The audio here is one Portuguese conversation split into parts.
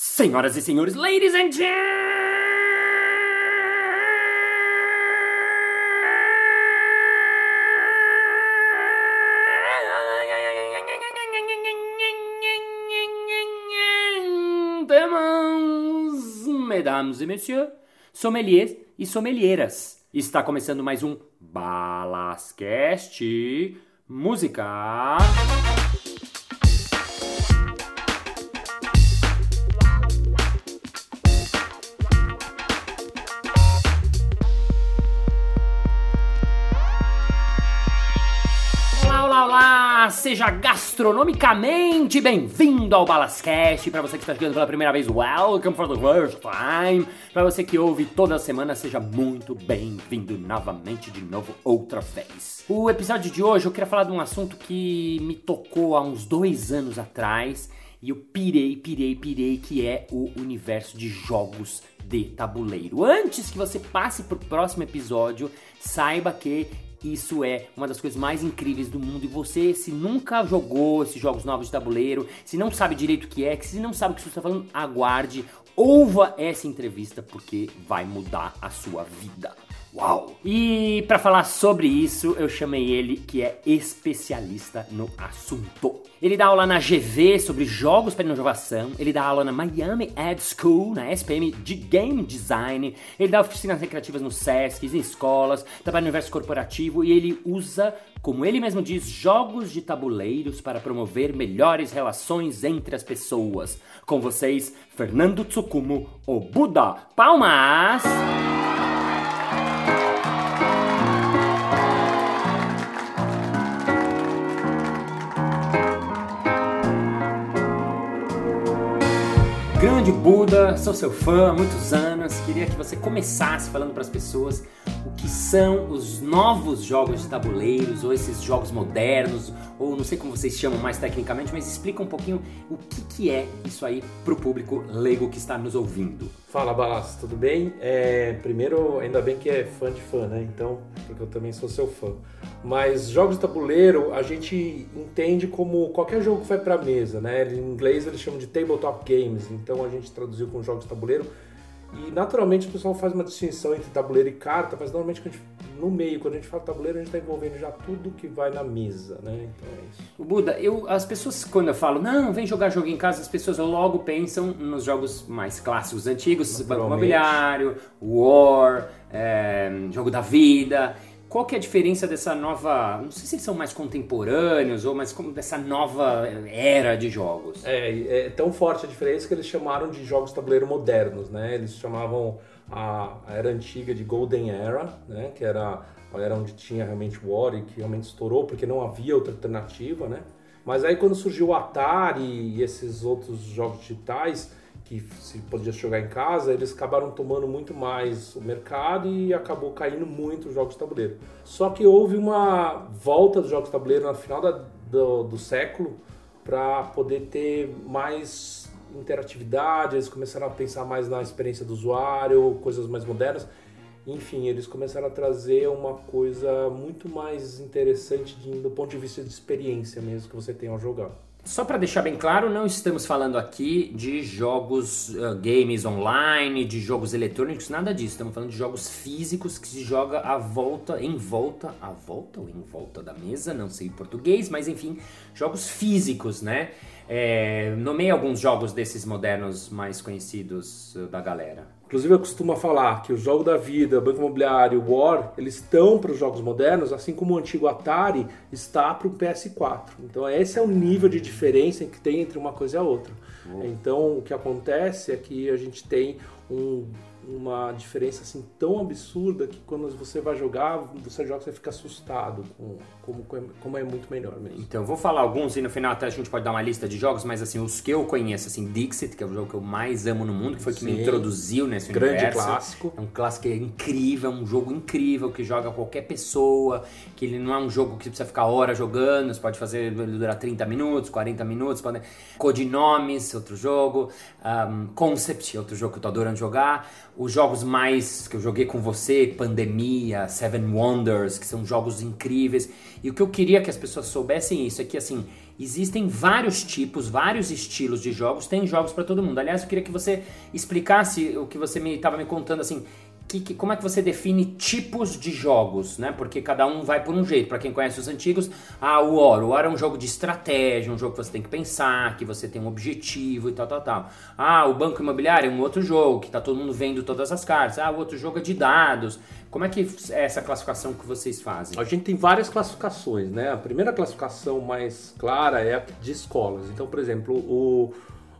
Senhoras e senhores, ladies and gentlemen, mesdames e messieurs, sommeliers e sommelieras. Está começando mais um Balascast Música. Olá! Seja gastronomicamente bem-vindo ao Balascast. Para você que está chegando pela primeira vez, welcome for the first time. Para você que ouve toda semana, seja muito bem-vindo novamente, de novo, outra vez. O episódio de hoje eu queria falar de um assunto que me tocou há uns dois anos atrás e eu pirei, pirei, pirei, que é o universo de jogos de tabuleiro. Antes que você passe para o próximo episódio, saiba que isso é uma das coisas mais incríveis do mundo. E você, se nunca jogou esses jogos novos de tabuleiro, se não sabe direito o que é, se não sabe o que você está falando, aguarde, ouva essa entrevista porque vai mudar a sua vida. Uau! E para falar sobre isso, eu chamei ele que é especialista no assunto. Ele dá aula na GV sobre jogos para inovação, ele dá aula na Miami Ed School, na SPM de Game Design, ele dá oficinas recreativas no SESC, em escolas, trabalha no universo corporativo e ele usa, como ele mesmo diz, jogos de tabuleiros para promover melhores relações entre as pessoas. Com vocês, Fernando Tsukumo, o Buda. Palmas! Grande Buda, sou seu fã há muitos anos. Queria que você começasse falando para as pessoas o que são os novos jogos de tabuleiros, ou esses jogos modernos, ou não sei como vocês chamam mais tecnicamente, mas explica um pouquinho o que, que é isso aí para o público leigo que está nos ouvindo. Fala, Balas, tudo bem? É, primeiro, ainda bem que é fã de fã, né? Então, porque eu também sou seu fã. Mas jogos de tabuleiro a gente entende como qualquer jogo que vai para mesa, né? Em inglês eles chamam de tabletop games, então a gente traduziu com jogos de tabuleiro. E naturalmente o pessoal faz uma distinção entre tabuleiro e carta, mas normalmente gente, no meio, quando a gente fala tabuleiro, a gente está envolvendo já tudo que vai na mesa, né? Então é isso. O Buda, eu, as pessoas, quando eu falo, não, vem jogar jogo em casa, as pessoas logo pensam nos jogos mais clássicos, antigos, Banco Imobiliário, War, é, Jogo da Vida. Qual que é a diferença dessa nova, não sei se eles são mais contemporâneos ou mais como dessa nova era de jogos? É, é tão forte a diferença que eles chamaram de jogos tabuleiro modernos, né? Eles chamavam a, a era antiga de Golden Era, né? Que era a era onde tinha realmente War e que realmente estourou porque não havia outra alternativa, né? Mas aí quando surgiu o Atari e esses outros jogos digitais, que se podia jogar em casa, eles acabaram tomando muito mais o mercado e acabou caindo muito os jogos de tabuleiro. Só que houve uma volta dos jogos de tabuleiro no final da, do, do século para poder ter mais interatividade, eles começaram a pensar mais na experiência do usuário, coisas mais modernas. Enfim, eles começaram a trazer uma coisa muito mais interessante de, do ponto de vista de experiência mesmo que você tem ao jogar. Só para deixar bem claro, não estamos falando aqui de jogos uh, games online, de jogos eletrônicos, nada disso. Estamos falando de jogos físicos que se joga à volta, em volta, à volta ou em volta da mesa, não sei em português, mas enfim, jogos físicos, né? É, nomei alguns jogos desses modernos mais conhecidos uh, da galera. Inclusive eu costumo falar que o jogo da vida, Banco Imobiliário, War, eles estão para os jogos modernos, assim como o antigo Atari está para o PS4. Então esse é o nível de diferença que tem entre uma coisa e a outra. Uhum. Então o que acontece é que a gente tem um uma diferença assim tão absurda que quando você vai jogar, você joga você fica assustado com como, como é muito melhor mesmo. Então, vou falar alguns e no final até a gente pode dar uma lista de jogos, mas assim, os que eu conheço, assim, Dixit, que é o jogo que eu mais amo no mundo, que foi Sim. que me introduziu nesse Grande universo. clássico. É um clássico incrível, um jogo incrível que joga qualquer pessoa, que ele não é um jogo que você precisa ficar horas jogando, você pode fazer ele durar 30 minutos, 40 minutos, pode... Codinomes, outro jogo, um, Concept, outro jogo que eu tô adorando jogar, os jogos mais que eu joguei com você, Pandemia, Seven Wonders, que são jogos incríveis. E o que eu queria que as pessoas soubessem isso é que assim, existem vários tipos, vários estilos de jogos, tem jogos para todo mundo. Aliás, eu queria que você explicasse o que você me estava me contando assim, que, que, como é que você define tipos de jogos, né? Porque cada um vai por um jeito. Para quem conhece os antigos, ah, o War. O War é um jogo de estratégia, um jogo que você tem que pensar, que você tem um objetivo e tal, tal, tal. Ah, o Banco Imobiliário é um outro jogo, que tá todo mundo vendo todas as cartas. Ah, o outro jogo é de dados. Como é que é essa classificação que vocês fazem? A gente tem várias classificações, né? A primeira classificação mais clara é a de escolas. Então, por exemplo, o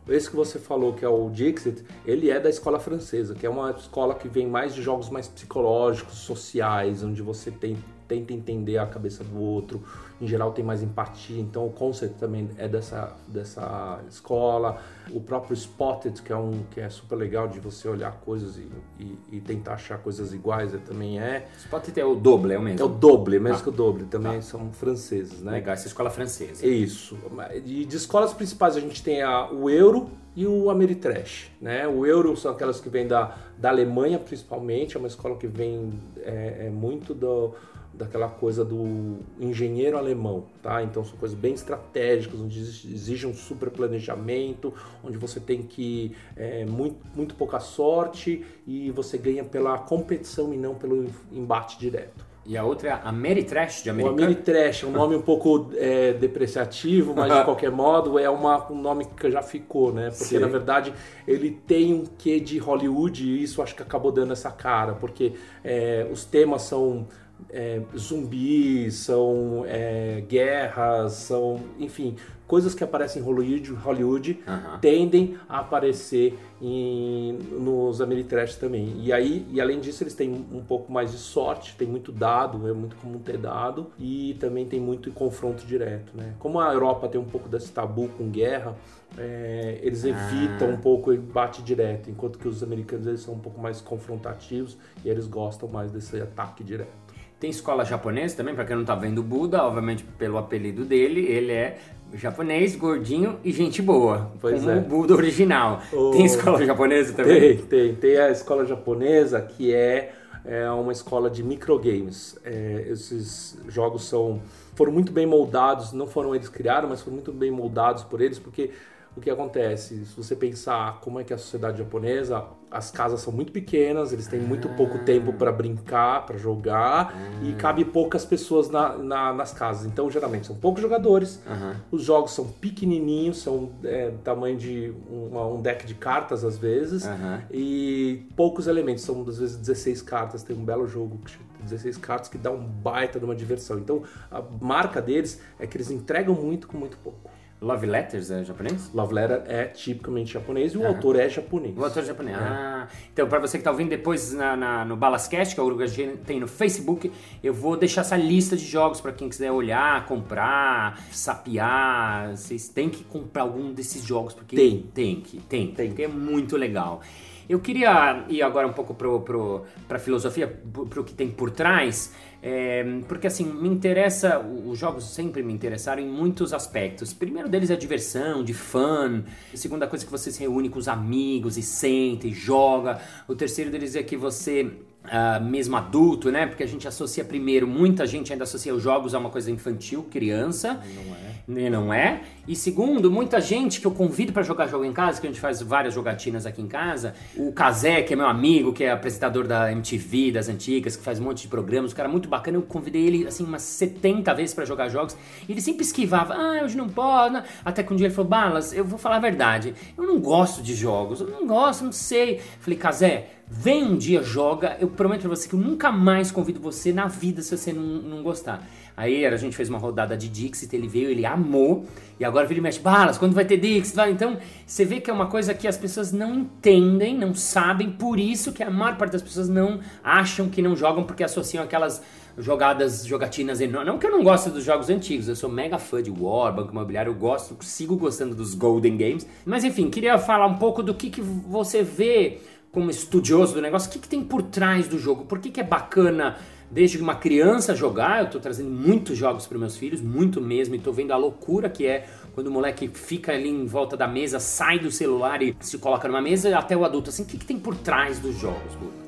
esse que você falou, que é o Dixit, ele é da escola francesa, que é uma escola que vem mais de jogos mais psicológicos, sociais, onde você tem, tenta entender a cabeça do outro, em geral tem mais empatia, então o conceito também é dessa, dessa escola. O próprio Spotted, que é um que é super legal de você olhar coisas e, e, e tentar achar coisas iguais, também é. Spotted é o doble, é o mesmo? É o doble, mesmo ah. que o doble, também ah. são franceses, né? Legal, essa escola francesa. Isso. E de escolas principais a gente tem a, o Euro, e o Ameritrash, né? O Euro são aquelas que vêm da, da Alemanha principalmente, é uma escola que vem é, é muito do, daquela coisa do engenheiro alemão, tá? Então são coisas bem estratégicas, onde exige um super planejamento, onde você tem que é, muito, muito pouca sorte e você ganha pela competição e não pelo embate direto. E a outra é a Ameritrash de americano? O Ameritrash é um nome um pouco é, depreciativo, mas de qualquer modo é uma, um nome que já ficou, né? Porque Sim. na verdade ele tem um quê de Hollywood e isso acho que acabou dando essa cara, porque é, os temas são é, zumbis, são é, guerras, são, enfim, coisas que aparecem em Hollywood, Hollywood tendem a aparecer em, nos Ameritrash também. E aí, e além disso, eles têm um pouco mais de sorte, tem muito dado, é muito comum ter dado, e também tem muito confronto direto, né? Como a Europa tem um pouco desse tabu com guerra, é, eles ah. evitam um pouco o embate direto, enquanto que os americanos eles são um pouco mais confrontativos e eles gostam mais desse ataque direto. Tem escola japonesa também, para quem não tá vendo o Buda, obviamente pelo apelido dele, ele é japonês, gordinho e gente boa. Pois como é. o Buda original. O... Tem escola japonesa também? Tem, tem. Tem a escola japonesa que é, é uma escola de microgames. É, esses jogos são foram muito bem moldados, não foram eles que criaram, mas foram muito bem moldados por eles, porque o que acontece? Se você pensar como é que é a sociedade japonesa, as casas são muito pequenas, eles têm muito pouco ah. tempo para brincar, para jogar, e ah. cabe poucas pessoas na, na, nas casas. Então, geralmente, são poucos jogadores, uhum. os jogos são pequenininhos, são é, tamanho de uma, um deck de cartas, às vezes, uhum. e poucos elementos, são às vezes 16 cartas. Tem um belo jogo que 16 cartas que dá um baita de uma diversão. Então, a marca deles é que eles entregam muito com muito pouco. Love Letters é japonês? Love Letter é tipicamente japonês e o autor é japonês. O autor é japonês. É. Ah, então para você que está ouvindo depois na, na, no Balascast, que é o grupo que tem no Facebook, eu vou deixar essa lista de jogos para quem quiser olhar, comprar, sapiar. Vocês têm que comprar algum desses jogos porque tem, tem que, tem, tem, porque é muito legal. Eu queria ir agora um pouco para pro, pro, a filosofia, para o que tem por trás. É, porque assim, me interessa, os jogos sempre me interessaram em muitos aspectos. Primeiro deles é diversão, de fã. A segunda coisa é que você se reúne com os amigos e senta e joga. O terceiro deles é que você Uh, mesmo adulto, né? Porque a gente associa primeiro, muita gente ainda associa os jogos a uma coisa infantil, criança. Não é. E não é. E segundo, muita gente que eu convido para jogar jogo em casa, que a gente faz várias jogatinas aqui em casa. O Kazé, que é meu amigo, que é apresentador da MTV, das antigas, que faz um monte de programas, um cara muito bacana. Eu convidei ele, assim, umas 70 vezes para jogar jogos. E ele sempre esquivava. Ah, hoje não pode. Não. Até que um dia ele falou, Balas, eu vou falar a verdade. Eu não gosto de jogos. Eu não gosto, não sei. Falei, Kazé Vem um dia, joga. Eu prometo pra você que eu nunca mais convido você na vida se você não, não gostar. Aí a gente fez uma rodada de Dixit, ele veio, ele amou. E agora ele mexe, balas, quando vai ter Dixit? Vai? Então, você vê que é uma coisa que as pessoas não entendem, não sabem. Por isso que a maior parte das pessoas não acham que não jogam, porque associam aquelas jogadas, jogatinas enormes. Não que eu não goste dos jogos antigos, eu sou mega fã de War, Banco Imobiliário, eu gosto, sigo gostando dos Golden Games. Mas enfim, queria falar um pouco do que, que você vê como estudioso do negócio, o que, que tem por trás do jogo? Por que, que é bacana desde uma criança jogar, eu tô trazendo muitos jogos para meus filhos, muito mesmo, e tô vendo a loucura que é quando o moleque fica ali em volta da mesa, sai do celular e se coloca numa mesa, até o adulto, assim, o que, que tem por trás dos jogos, Guga?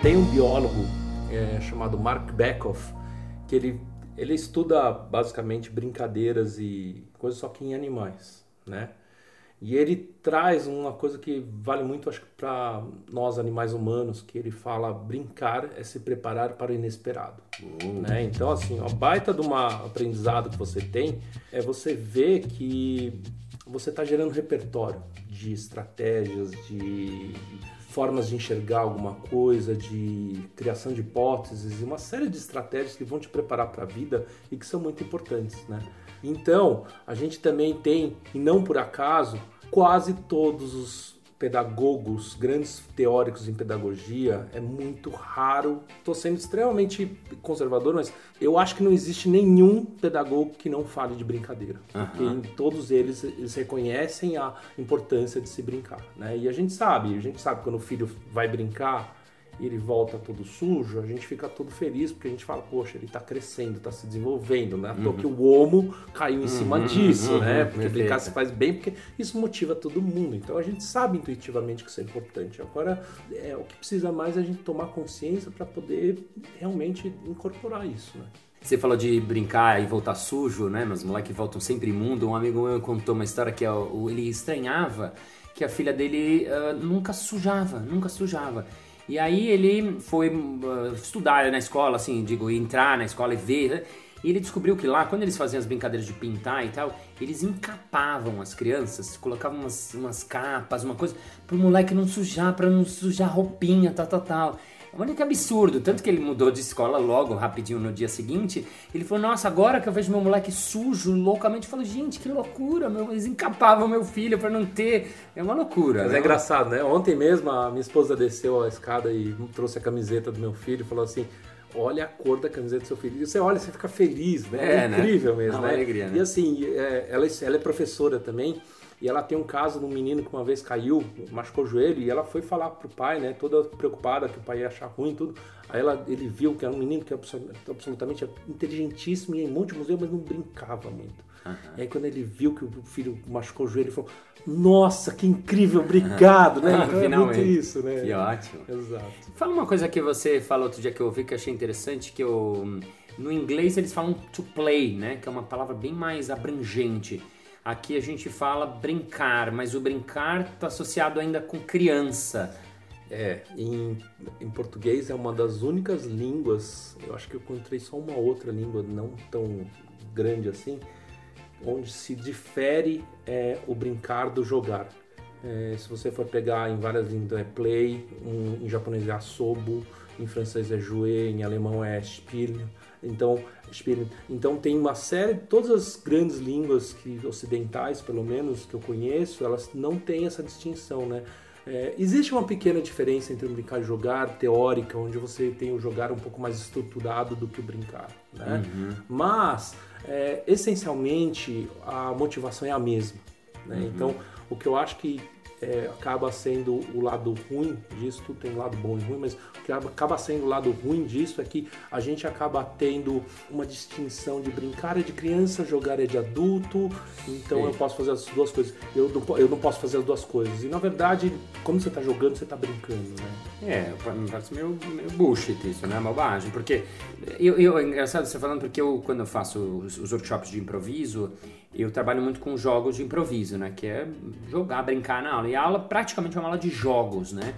Tem um biólogo é, chamado Mark Beckhoff que ele, ele estuda basicamente brincadeiras e coisas só que em animais, né? E ele traz uma coisa que vale muito, acho que para nós animais humanos, que ele fala brincar é se preparar para o inesperado. Uhum. Né? Então, assim, a baita de um aprendizado que você tem é você ver que você está gerando repertório de estratégias, de formas de enxergar alguma coisa, de criação de hipóteses e uma série de estratégias que vão te preparar para a vida e que são muito importantes, né? Então, a gente também tem, e não por acaso, quase todos os pedagogos, grandes teóricos em pedagogia, é muito raro. Estou sendo extremamente conservador, mas eu acho que não existe nenhum pedagogo que não fale de brincadeira. Uhum. Porque em todos eles, eles reconhecem a importância de se brincar. Né? E a gente sabe, a gente sabe quando o filho vai brincar, e ele volta todo sujo, a gente fica todo feliz porque a gente fala, poxa, ele está crescendo, está se desenvolvendo, né? Uhum. que o homo caiu em uhum, cima disso, uhum, né? Porque brincar se faz bem, porque isso motiva todo mundo. Então a gente sabe intuitivamente que isso é importante. Agora, é, o que precisa mais é a gente tomar consciência para poder realmente incorporar isso, né? Você falou de brincar e voltar sujo, né? Mas moleques voltam sempre imundo. Um amigo meu contou uma história que é ele estranhava que a filha dele uh, nunca sujava, nunca sujava. E aí ele foi uh, estudar na escola, assim, digo, entrar na escola e ver. Né? E ele descobriu que lá, quando eles faziam as brincadeiras de pintar e tal, eles encapavam as crianças, colocavam umas, umas capas, uma coisa, pro moleque não sujar, pra não sujar roupinha, tal, tal, tal. Olha que absurdo. Tanto que ele mudou de escola logo, rapidinho no dia seguinte. Ele falou: Nossa, agora que eu vejo meu moleque sujo, loucamente, eu falo: Gente, que loucura. Meu, eles encapavam meu filho para não ter. É uma loucura. Mas né? é engraçado, né? Ontem mesmo a minha esposa desceu a escada e trouxe a camiseta do meu filho e falou assim: olha a cor da camiseta do seu filho. E você olha, você fica feliz, né? É, é né? incrível né? mesmo, é né? Alegria, né? E assim, é, ela, ela é professora também. E ela tem um caso de um menino que uma vez caiu, machucou o joelho, e ela foi falar pro pai, né, toda preocupada que o pai ia achar ruim tudo. Aí ela, ele viu que era um menino que é absolutamente inteligentíssimo e em de museu, mas não brincava muito. Uhum. E aí quando ele viu que o filho machucou o joelho, ele falou: Nossa, que incrível, obrigado, né? Então é muito isso, né? Que ótimo. Exato. Fala uma coisa que você falou outro dia que eu ouvi que eu achei interessante, que eu, no inglês eles falam to play, né? Que é uma palavra bem mais abrangente. Aqui a gente fala brincar, mas o brincar está associado ainda com criança. É, em, em português é uma das únicas línguas, eu acho que eu encontrei só uma outra língua não tão grande assim, onde se difere é, o brincar do jogar. É, se você for pegar em várias línguas é play, um, em japonês é asobo, em francês é jouer, em alemão é spiel, então, então tem uma série, todas as grandes línguas que ocidentais, pelo menos que eu conheço, elas não têm essa distinção, né? É, existe uma pequena diferença entre o brincar e jogar teórica, onde você tem o jogar um pouco mais estruturado do que o brincar, né? Uhum. Mas é, essencialmente a motivação é a mesma. Né? Uhum. Então, o que eu acho que é, acaba sendo o lado ruim disso, tudo tem lado bom e ruim, mas o que acaba sendo o lado ruim disso é que a gente acaba tendo uma distinção de brincar é de criança, jogar é de adulto, então Sim. eu posso fazer as duas coisas. Eu não, eu não posso fazer as duas coisas. E na verdade, quando você está jogando, você está brincando, né? É, me parece meio, meio bullshit isso, né? Bobagem. Porque eu, eu, é engraçado você falando, porque eu, quando eu faço os, os workshops de improviso, eu trabalho muito com jogos de improviso, né? Que é jogar, brincar na aula. E a aula praticamente é uma aula de jogos, né?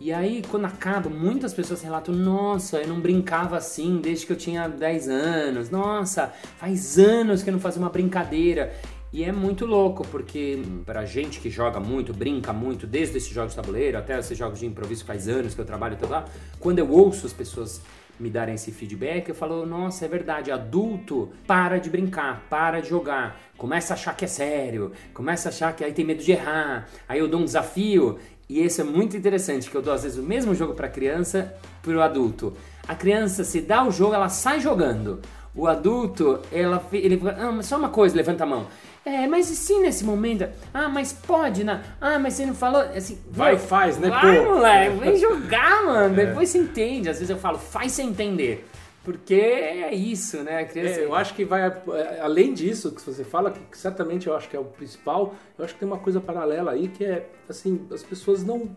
E aí, quando acaba, muitas pessoas relatam: Nossa, eu não brincava assim desde que eu tinha 10 anos. Nossa, faz anos que eu não fazia uma brincadeira. E é muito louco, porque pra gente que joga muito, brinca muito, desde esses jogos de tabuleiro até esses jogos de improviso, faz anos que eu trabalho e lá, quando eu ouço as pessoas me darem esse feedback, eu falo, nossa, é verdade, adulto para de brincar, para de jogar, começa a achar que é sério, começa a achar que aí tem medo de errar, aí eu dou um desafio, E isso é muito interessante, que eu dou às vezes o mesmo jogo para criança para o adulto. A criança se dá o jogo, ela sai jogando. O adulto, ela, ele ah, só uma coisa, levanta a mão. É, mas e se nesse momento? Ah, mas pode, né? Ah, mas você não falou. Assim, vai, faz, né? Vai, pô. moleque, vem jogar, mano. É. Depois você entende. Às vezes eu falo, faz sem entender. Porque é isso, né? A criança... É, eu acho que vai, é, além disso que você fala, que certamente eu acho que é o principal, eu acho que tem uma coisa paralela aí que é, assim, as pessoas não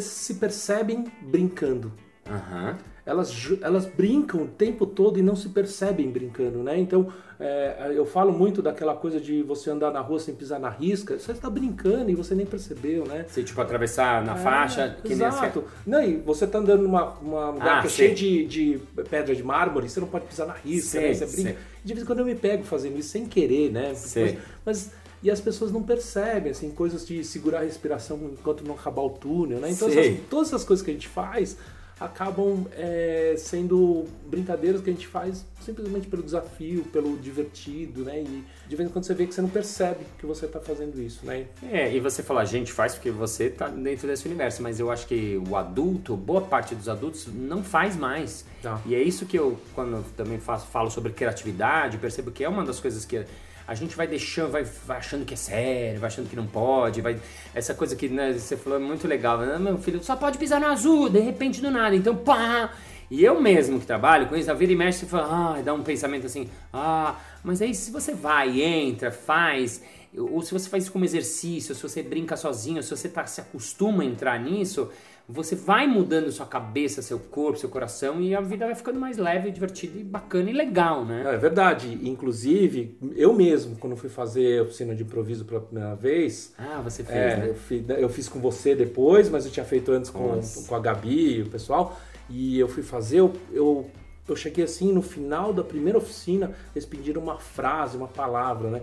se percebem brincando. Uhum elas, elas brincam o tempo todo e não se percebem brincando, né? Então, é, eu falo muito daquela coisa de você andar na rua sem pisar na risca, você está brincando e você nem percebeu, né? Você, tipo, atravessar na é, faixa, que exato. nem Não, e você está andando numa, numa lugar ah, que é cheio de, de pedra de mármore, você não pode pisar na risca, né? Você brinca. De vez em quando eu me pego fazendo isso sem querer, né? Mas, mas e as pessoas não percebem, assim, coisas de segurar a respiração enquanto não acabar o túnel, né? Então, essas, todas essas coisas que a gente faz, acabam é, sendo brincadeiras que a gente faz simplesmente pelo desafio, pelo divertido, né? E de vez em quando você vê que você não percebe que você está fazendo isso, né? É, e você fala, a gente faz porque você está dentro desse universo, mas eu acho que o adulto, boa parte dos adultos, não faz mais. Tá. E é isso que eu, quando também faço, falo sobre criatividade, percebo que é uma das coisas que a gente vai deixando, vai, vai, achando que é sério, vai achando que não pode, vai essa coisa que né, você falou é muito legal, né? meu filho só pode pisar no azul, de repente do nada, então pá. E eu mesmo que trabalho com isso, a vida e mexe, você fala, ah, dá um pensamento assim, ah, mas aí se você vai, entra, faz, ou se você faz isso como exercício, se você brinca sozinho, se você tá, se acostuma a entrar nisso, você vai mudando sua cabeça, seu corpo, seu coração e a vida vai ficando mais leve, divertida e bacana e legal, né? É, verdade. Inclusive, eu mesmo, quando fui fazer oficina de improviso pela primeira vez. Ah, você fez, é, né? eu, fiz, eu, fiz, com você depois, mas eu tinha feito antes com, com a Gabi e o pessoal. E eu fui fazer, eu, eu, eu cheguei assim, no final da primeira oficina, eles pediram uma frase, uma palavra, né?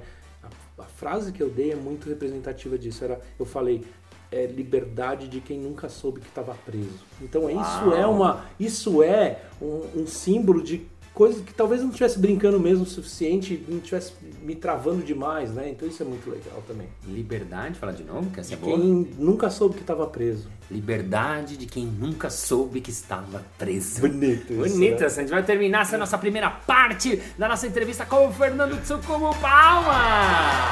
Frase que eu dei é muito representativa disso. Era, eu falei, é liberdade de quem nunca soube que estava preso. Então Uau. isso é uma, isso é um, um, símbolo de coisa que talvez não estivesse brincando mesmo o suficiente, não estivesse me travando demais, né? Então isso é muito legal também. Liberdade, fala de novo, que essa é boa. Quem nunca soube que estava preso. Liberdade de quem nunca soube que estava preso. Bonito. Isso, Bonito. Né? A gente vai terminar essa nossa primeira parte da nossa entrevista com o Fernando Tsukumo Palma.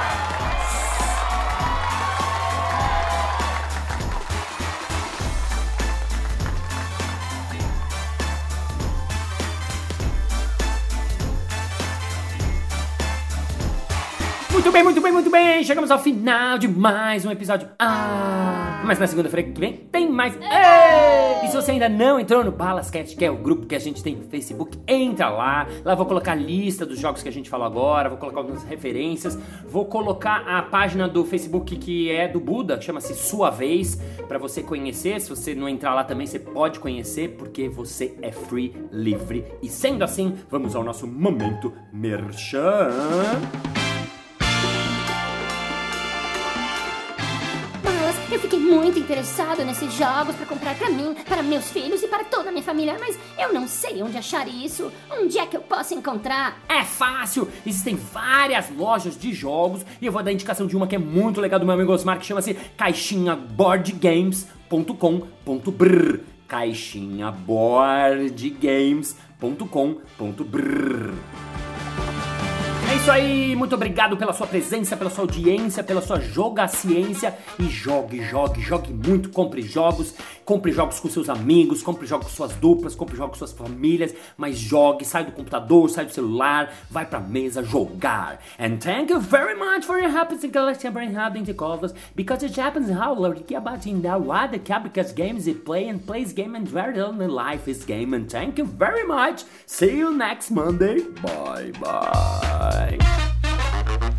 Muito bem, muito bem, muito bem. Chegamos ao final de mais um episódio. Ah, mas na segunda-feira que vem tem mais. Ei! E se você ainda não entrou no Balascast, que é o grupo que a gente tem no Facebook, entra lá. Lá vou colocar a lista dos jogos que a gente falou agora, vou colocar algumas referências, vou colocar a página do Facebook que é do Buda, chama-se Sua Vez, para você conhecer. Se você não entrar lá também, você pode conhecer, porque você é free, livre. E sendo assim, vamos ao nosso momento merchan. Eu fiquei muito interessado nesses jogos para comprar para mim, para meus filhos e para toda a minha família, mas eu não sei onde achar isso. Onde é que eu posso encontrar? É fácil! Existem várias lojas de jogos e eu vou dar indicação de uma que é muito legal do meu amigo Osmar, que chama-se caixinhaboardgames.com.br caixinhaboardgames.com.br isso aí, muito obrigado pela sua presença, pela sua audiência, pela sua jogaciência e jogue, jogue, jogue muito, compre jogos, compre jogos com seus amigos, compre jogos com suas duplas, compre jogos com suas famílias, mas jogue, sai do computador, sai do celular, vai pra mesa jogar. And thank you very much for your help in collecting and having the covers because it happens how Lord about in the what the because games it play and plays game and very only life is game. And thank you very much. See you next Monday. Bye bye. Bye.